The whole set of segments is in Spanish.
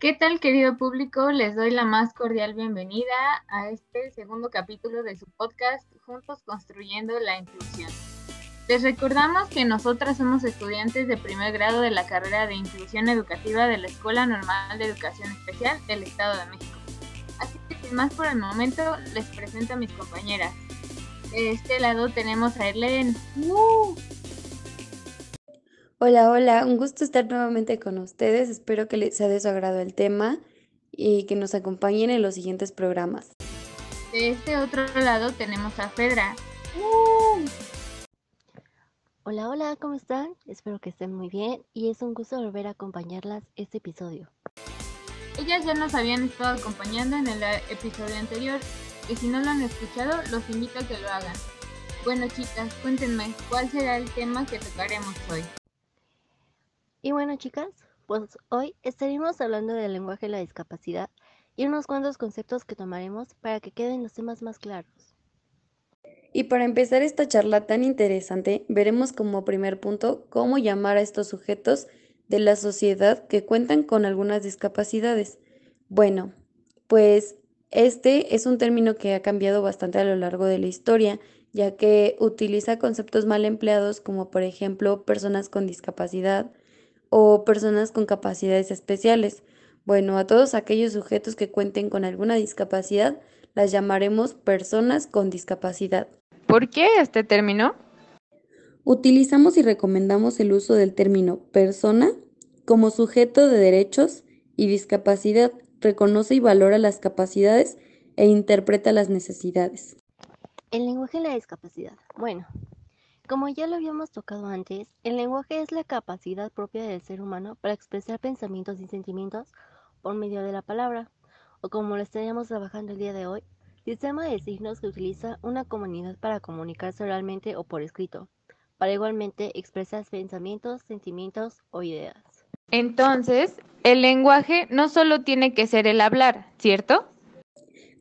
¿Qué tal, querido público? Les doy la más cordial bienvenida a este segundo capítulo de su podcast Juntos Construyendo la Inclusión. Les recordamos que nosotras somos estudiantes de primer grado de la carrera de Inclusión Educativa de la Escuela Normal de Educación Especial del Estado de México. Así que sin más por el momento, les presento a mis compañeras. De este lado tenemos a Erlen. ¡Uh! Hola, hola, un gusto estar nuevamente con ustedes. Espero que les sea de su agrado el tema y que nos acompañen en los siguientes programas. De este otro lado tenemos a Fedra. Hola, hola, ¿cómo están? Espero que estén muy bien y es un gusto volver a acompañarlas este episodio. Ellas ya nos habían estado acompañando en el episodio anterior y si no lo han escuchado, los invito a que lo hagan. Bueno, chicas, cuéntenme, ¿cuál será el tema que tocaremos hoy? Y bueno chicas, pues hoy estaremos hablando del lenguaje de la discapacidad y unos cuantos conceptos que tomaremos para que queden los temas más claros. Y para empezar esta charla tan interesante, veremos como primer punto cómo llamar a estos sujetos de la sociedad que cuentan con algunas discapacidades. Bueno, pues este es un término que ha cambiado bastante a lo largo de la historia, ya que utiliza conceptos mal empleados como por ejemplo personas con discapacidad, o personas con capacidades especiales. Bueno, a todos aquellos sujetos que cuenten con alguna discapacidad las llamaremos personas con discapacidad. ¿Por qué este término? Utilizamos y recomendamos el uso del término persona como sujeto de derechos y discapacidad reconoce y valora las capacidades e interpreta las necesidades. El lenguaje de la discapacidad. Bueno, como ya lo habíamos tocado antes, el lenguaje es la capacidad propia del ser humano para expresar pensamientos y sentimientos por medio de la palabra, o como lo estaríamos trabajando el día de hoy, sistema de signos que utiliza una comunidad para comunicarse oralmente o por escrito, para igualmente expresar pensamientos, sentimientos o ideas. Entonces, el lenguaje no solo tiene que ser el hablar, ¿cierto?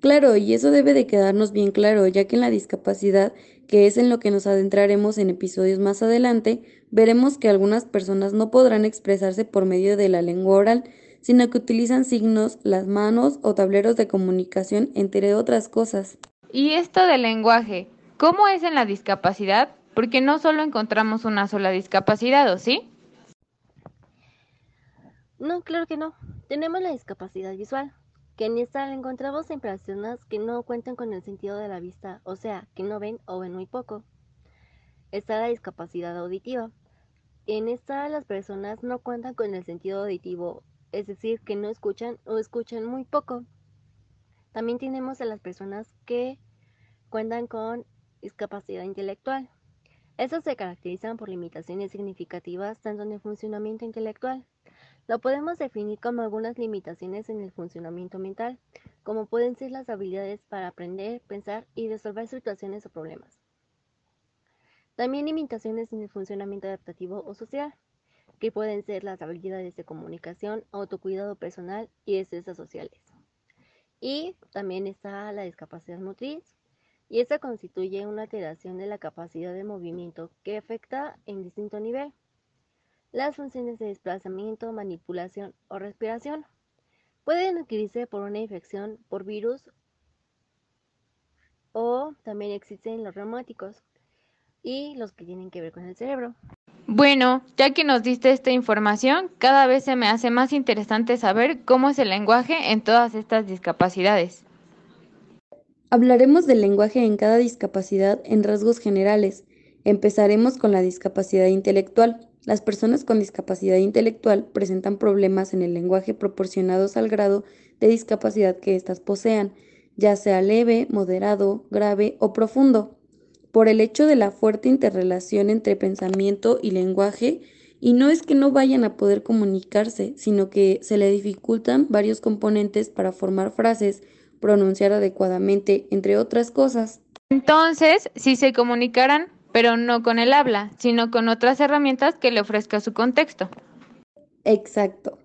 Claro, y eso debe de quedarnos bien claro, ya que en la discapacidad que es en lo que nos adentraremos en episodios más adelante, veremos que algunas personas no podrán expresarse por medio de la lengua oral, sino que utilizan signos, las manos o tableros de comunicación, entre otras cosas. ¿Y esto del lenguaje? ¿Cómo es en la discapacidad? Porque no solo encontramos una sola discapacidad, ¿o sí? No, claro que no. Tenemos la discapacidad visual, que en esta encontramos en personas que no cuentan con el sentido de la vista, o sea, que no ven o ven muy poco. Está la discapacidad auditiva. En esta las personas no cuentan con el sentido auditivo, es decir, que no escuchan o escuchan muy poco. También tenemos a las personas que cuentan con discapacidad intelectual. Estas se caracterizan por limitaciones significativas tanto en el funcionamiento intelectual lo podemos definir como algunas limitaciones en el funcionamiento mental, como pueden ser las habilidades para aprender, pensar y resolver situaciones o problemas. También limitaciones en el funcionamiento adaptativo o social, que pueden ser las habilidades de comunicación, autocuidado personal y destrezas sociales. Y también está la discapacidad motriz, y esta constituye una alteración de la capacidad de movimiento que afecta en distinto nivel las funciones de desplazamiento, manipulación o respiración pueden adquirirse por una infección por virus o también existen los reumáticos y los que tienen que ver con el cerebro. Bueno, ya que nos diste esta información, cada vez se me hace más interesante saber cómo es el lenguaje en todas estas discapacidades. Hablaremos del lenguaje en cada discapacidad en rasgos generales. Empezaremos con la discapacidad intelectual. Las personas con discapacidad intelectual presentan problemas en el lenguaje proporcionados al grado de discapacidad que éstas posean, ya sea leve, moderado, grave o profundo. Por el hecho de la fuerte interrelación entre pensamiento y lenguaje, y no es que no vayan a poder comunicarse, sino que se le dificultan varios componentes para formar frases, pronunciar adecuadamente, entre otras cosas. Entonces, si se comunicaran pero no con el habla, sino con otras herramientas que le ofrezca su contexto. Exacto.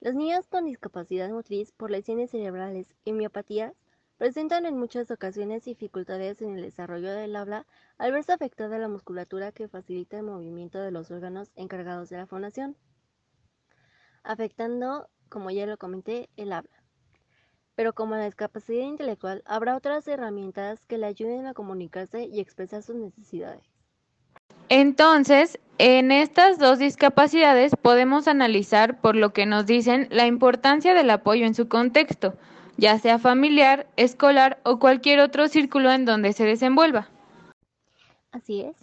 Los niños con discapacidad motriz por lesiones cerebrales y miopatías presentan en muchas ocasiones dificultades en el desarrollo del habla al verse afectada la musculatura que facilita el movimiento de los órganos encargados de la fonación, afectando como ya lo comenté, el habla. Pero como la discapacidad intelectual, habrá otras herramientas que le ayuden a comunicarse y expresar sus necesidades. Entonces, en estas dos discapacidades podemos analizar, por lo que nos dicen, la importancia del apoyo en su contexto, ya sea familiar, escolar o cualquier otro círculo en donde se desenvuelva. Así es.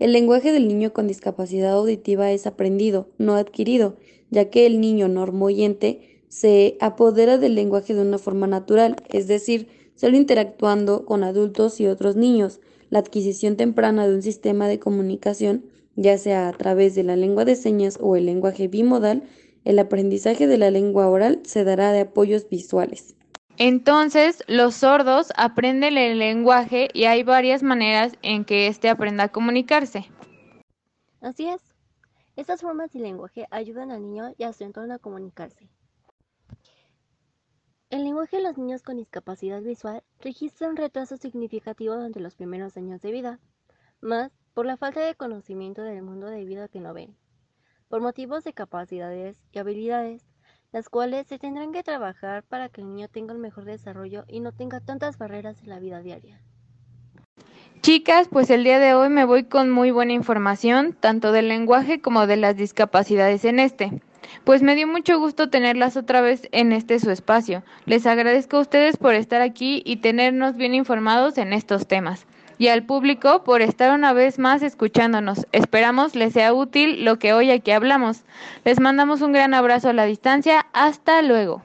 El lenguaje del niño con discapacidad auditiva es aprendido, no adquirido, ya que el niño normoyente se apodera del lenguaje de una forma natural, es decir, solo interactuando con adultos y otros niños. La adquisición temprana de un sistema de comunicación, ya sea a través de la lengua de señas o el lenguaje bimodal, el aprendizaje de la lengua oral se dará de apoyos visuales. Entonces, los sordos aprenden el lenguaje y hay varias maneras en que éste aprenda a comunicarse. Así es. Estas formas de lenguaje ayudan al niño y a su entorno a comunicarse. El lenguaje de los niños con discapacidad visual registra un retraso significativo durante los primeros años de vida, más por la falta de conocimiento del mundo debido a que no ven, por motivos de capacidades y habilidades las cuales se tendrán que trabajar para que el niño tenga un mejor desarrollo y no tenga tantas barreras en la vida diaria. Chicas, pues el día de hoy me voy con muy buena información, tanto del lenguaje como de las discapacidades en este. Pues me dio mucho gusto tenerlas otra vez en este su espacio. Les agradezco a ustedes por estar aquí y tenernos bien informados en estos temas y al público por estar una vez más escuchándonos. Esperamos les sea útil lo que hoy aquí hablamos. Les mandamos un gran abrazo a la distancia. Hasta luego.